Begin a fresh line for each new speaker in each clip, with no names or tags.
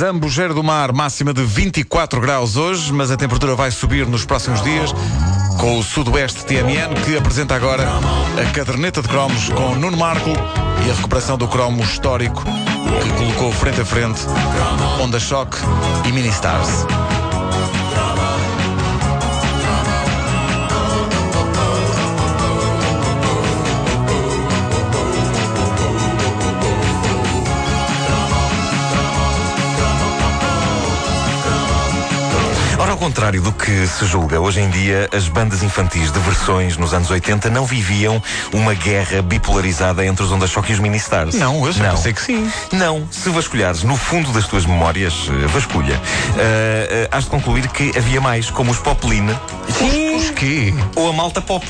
Zambujeiro do Mar, máxima de 24 graus hoje, mas a temperatura vai subir nos próximos dias com o Sudoeste TMN, que apresenta agora a caderneta de cromos com Nuno Marco e a recuperação do cromo histórico que colocou frente a frente Onda Shock e Mini Stars.
Contrário do que se julga, hoje em dia as bandas infantis de versões nos anos 80 não viviam uma guerra bipolarizada entre os Onda Choque e os Ministars.
Não, eu já
não.
pensei que sim.
Não, se vasculhares no fundo das tuas memórias, eh, vasculha, uh, uh, has de concluir que havia mais, como os Popline
Sim. Os quê?
ou a Malta Pop.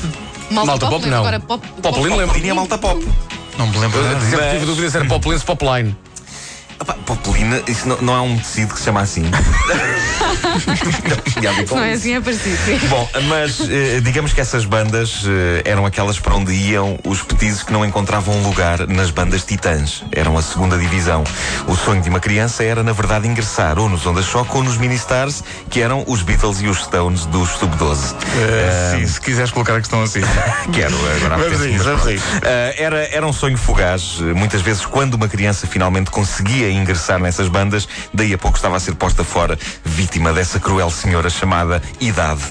Malta,
Malta
pop,
Pop, não.
Agora, pop,
Popline lembro.
Popline e a Malta Pop.
Não me lembro nada.
Sempre
Mas-
tive dúvida se era Popline ou Popline.
Popline, isso não, não é um tecido que se chama assim. Com
Não é assim, é parecido. sim.
Bom, mas eh, digamos que essas bandas eh, eram aquelas para onde iam os petizes que não encontravam lugar nas bandas titãs. Eram a segunda divisão. O sonho de uma criança era, na verdade, ingressar ou nos Onda Choque ou nos Ministars, que eram os Beatles e os Stones dos Sub-12.
Eh, sim, se quiseres colocar a questão assim.
Quero agora
Vamos a isso, vamos a isso.
Ah, era, era um sonho fugaz. Muitas vezes, quando uma criança finalmente conseguia ingressar nessas bandas, daí a pouco estava a ser posta fora, vítima dessa cruel senhora chamada idade.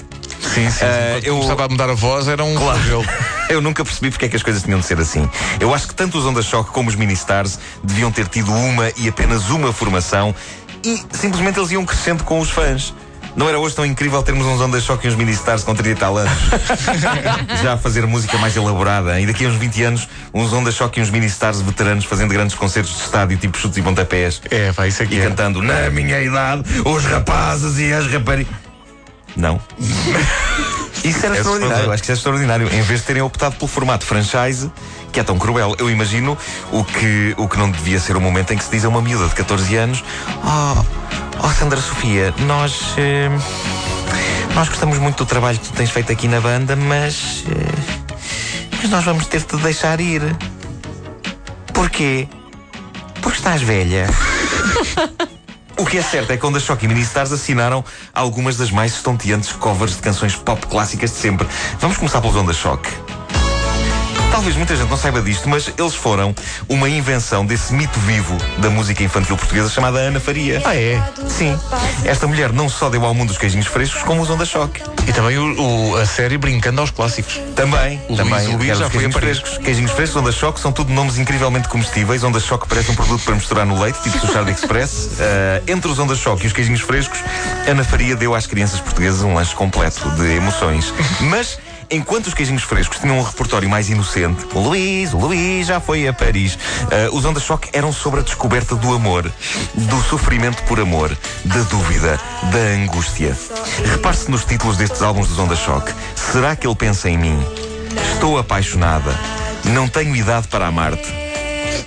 Sim, sim. Quando
eu-
começava a mudar a voz, era um flagelo.
Eu nunca percebi porque é que as coisas tinham de ser assim. Eu acho que tanto os Onda Choque como os Ministars deviam ter tido uma e apenas uma formação e simplesmente eles iam crescendo com os fãs. Não era hoje tão incrível termos uns Onda Choque e uns Ministars com 30 e tal anos? Já a fazer música mais elaborada. E daqui a uns 20 anos, uns Onda Choque e uns Ministars veteranos fazendo grandes concertos de estádio, tipo chutes e pontapés.
É, pá, isso aqui
E
é.
cantando Na minha idade, os rapazes e as raparigas. Não. Isso era
É
extraordinário. Acho que isso é extraordinário. Em vez de terem optado pelo formato franchise, que é tão cruel, eu imagino o que, o que não devia ser o momento em que se diz a uma miúda de 14 anos: Oh, oh Sandra Sofia, nós. eh, nós gostamos muito do trabalho que tu tens feito aqui na banda, mas. eh, mas nós vamos ter de te deixar ir. Porquê? Porque estás velha. O que é certo é que Onda Choque e Ministars assinaram algumas das mais estonteantes covers de canções pop clássicas de sempre. Vamos começar pelos Onda Choque. Talvez muita gente não saiba disto, mas eles foram uma invenção desse mito vivo da música infantil portuguesa chamada Ana Faria.
Ah, é?
Sim. Esta mulher não só deu ao mundo os queijinhos frescos, como os Onda Choque.
E também o, o- a série Brincando aos Clássicos.
Também,
Luís,
também.
o Luís
quero
já foi
queijinhos frescos. Queijinhos frescos, Onda Choque, são tudo nomes incrivelmente comestíveis. Onda Choque parece um produto para misturar no leite, tipo Suchard Express. Ah, entre os Onda Choque e os queijinhos frescos, Ana Faria deu às crianças portuguesas um lanche completo de emoções. Mas. Enquanto os queijinhos frescos tinham um repertório mais inocente, o Luís, o Luís já foi a Paris. ah, os Onda Choque eram sobre a descoberta do amor, do sofrimento por amor, da dúvida, da angústia. Repare-se nos títulos destes álbuns dos Onda Choque. Será que ele pensa em mim? Estou apaixonada. Não tenho idade para amar-te.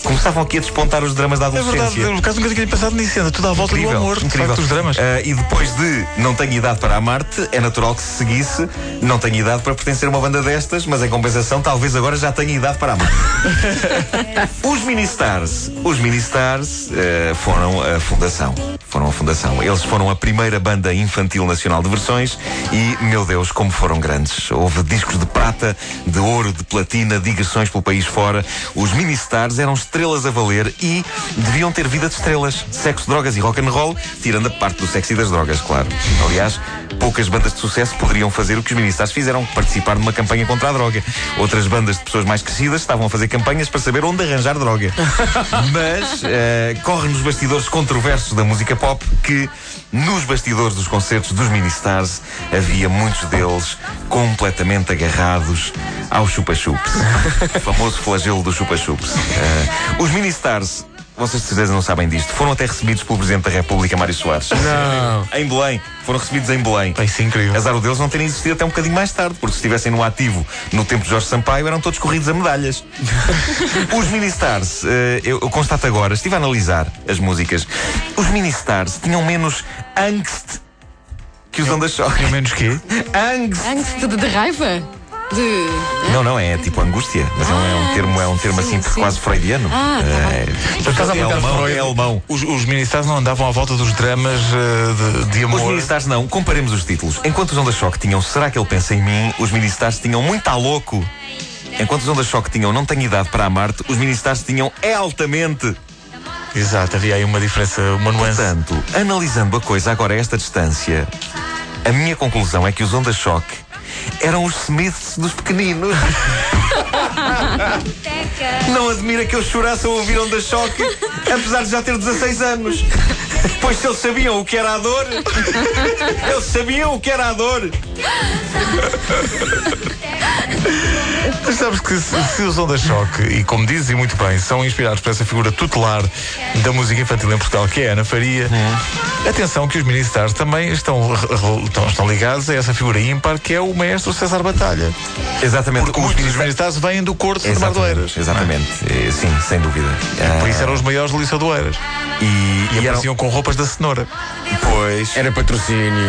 Começavam aqui a despontar os dramas da
É verdade,
adolescência.
eu, no caso nunca tinha pensado nisso, anda tudo à volta do amor, de facto, os dramas.
Ah, e depois de Não Tenho Idade para Amar-te, é natural que se seguisse Não Tenho Idade para pertencer a uma banda destas, mas em compensação, talvez agora já tenha idade para amar. os Ministars, os Ministars ah, foram a fundação. Foram a fundação. Eles foram a primeira banda infantil nacional de versões e, meu Deus, como foram grandes. Houve discos de prata, de ouro, de platina, digressões pelo país fora. Os Ministars eram estrelas a valer e deviam ter vida de estrelas. Sexo, drogas e rock and roll, tirando a parte do sexo e das drogas, claro. Aliás, poucas bandas de sucesso poderiam fazer o que os Ministars fizeram, participar numa campanha contra a droga. Outras bandas de pessoas mais crescidas estavam a fazer campanhas para saber onde arranjar droga. Mas eh, corre nos bastidores controversos da música pop que nos bastidores dos concertos dos Ministars havia muitos deles completamente agarrados ao chupa-chups. o famoso flagelo do chupa-chups. Eh, os Ministars, vocês de certeza não sabem disto, foram até recebidos pelo Presidente da República, Mário Soares.
Não.
Em Belém. Foram recebidos em Belém.
Isso é incrível.
Azar o deles não terem existido até um bocadinho mais tarde, porque se estivessem no ativo no tempo de Jorge Sampaio, eram todos corridos a medalhas. os Ministars, eh, eu, eu constato agora, estive a analisar as músicas, os Ministars tinham menos angst que os Onda Choque.
Pelo menos quê?
Angst!
Angst de, de raiva? De.
Não, não, é tipo angústia, mas não é um termo, é um termo
sim,
assim
sim.
quase freudiano.
Ah, tá
é,
Por acaso
é alemão, é alemão.
Os, os ministérios não andavam à volta dos dramas eh, de, de
Os
amor.
militares não, comparemos os títulos. Enquanto os Onda Choque tinham Será que ele pensa em mim, os militares tinham Muito a louco. Enquanto os Onda Choque tinham Não tenho idade para amar-te, os militares tinham É altamente.
Exato, havia aí uma diferença, uma nuance.
Portanto, analisando a coisa agora a esta distância, a minha conclusão é que os Onda Choque eram os Smiths dos pequeninos. Não admira que eu chorasse ao ouvir Onda Choque, apesar de já ter 16 anos. Pois se eles sabiam o que era a dor, eles sabiam o que era a dor.
Mas sabes que se, se os Onda Choque, e como dizes e muito bem, são inspirados por essa figura tutelar da música infantil em Portugal, que é a Ana Faria, atenção que os Ministars também estão, estão, estão ligados a essa figura ímpar que é o maestro César Batalha.
Exatamente,
Porque muitos dos Ministars vêm do Corte de Mardoeiras.
Exatamente, Eh, sim, sem dúvida.
Por isso
Ah,
eram os maiores liçadoeiras.
e,
E
e eram,
apareciam com roupas da cenoura.
Pois,
Era patrocínio.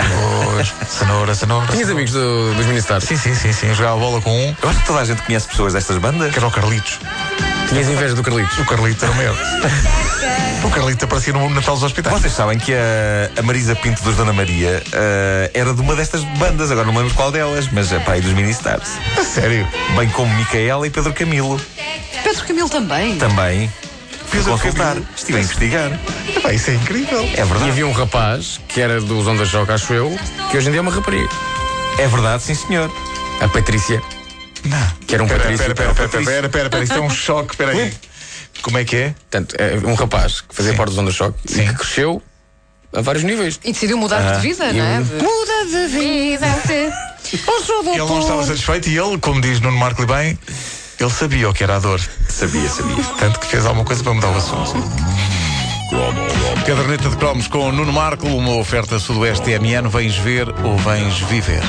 Pois, cenoura, cenoura.
Tinhas amigos do- dos Ministars?
Sim, sim, sim, sim. Eu jogava bola com um,
eu acho que toda a gente conhece pessoas destas bandas.
que era o Carlitos.
Tinhas inveja do Carlitos?
O Carlitos era o maior. O Carlitos aparecia no Natal dos Hospitais.
Vocês sabem que a, a Marisa Pinto dos Dona Maria eh, era de uma destas bandas, agora não me lembro qual delas, mas é aí dos Ministars.
A sério.
Bem como Micaela e Pedro Camilo.
Pedro Camilo também.
Também.
Pedro
consultar,
Camilo.
estive a investigar.
Epá, isso é incrível.
É
E
verdade.
havia um rapaz, que era dos Onda Choque, acho eu, que hoje em dia é uma rapariga.
É verdade, sim senhor.
A Patrícia.
Não.
Que era um
Pera,
Patrício.
pera, pera, pera, pera, pera, pera, isto é um choque, pera aí. Como é que é?
Portanto, é um rapaz que fazia
Sim.
parte dos Onda Choque e que cresceu a vários níveis.
E decidiu mudar de vida, não é? De-
Muda de vida.
Ele não estava satisfeito e ele, como diz Nuno Marco bem, ele sabia o que era a dor.
Sabia, sabia.
Tanto que fez alguma coisa para mudar o assunto. Caderneta de cromos com Nuno Marco, uma oferta Sudoeste TMN. Vens ver ou vens viver?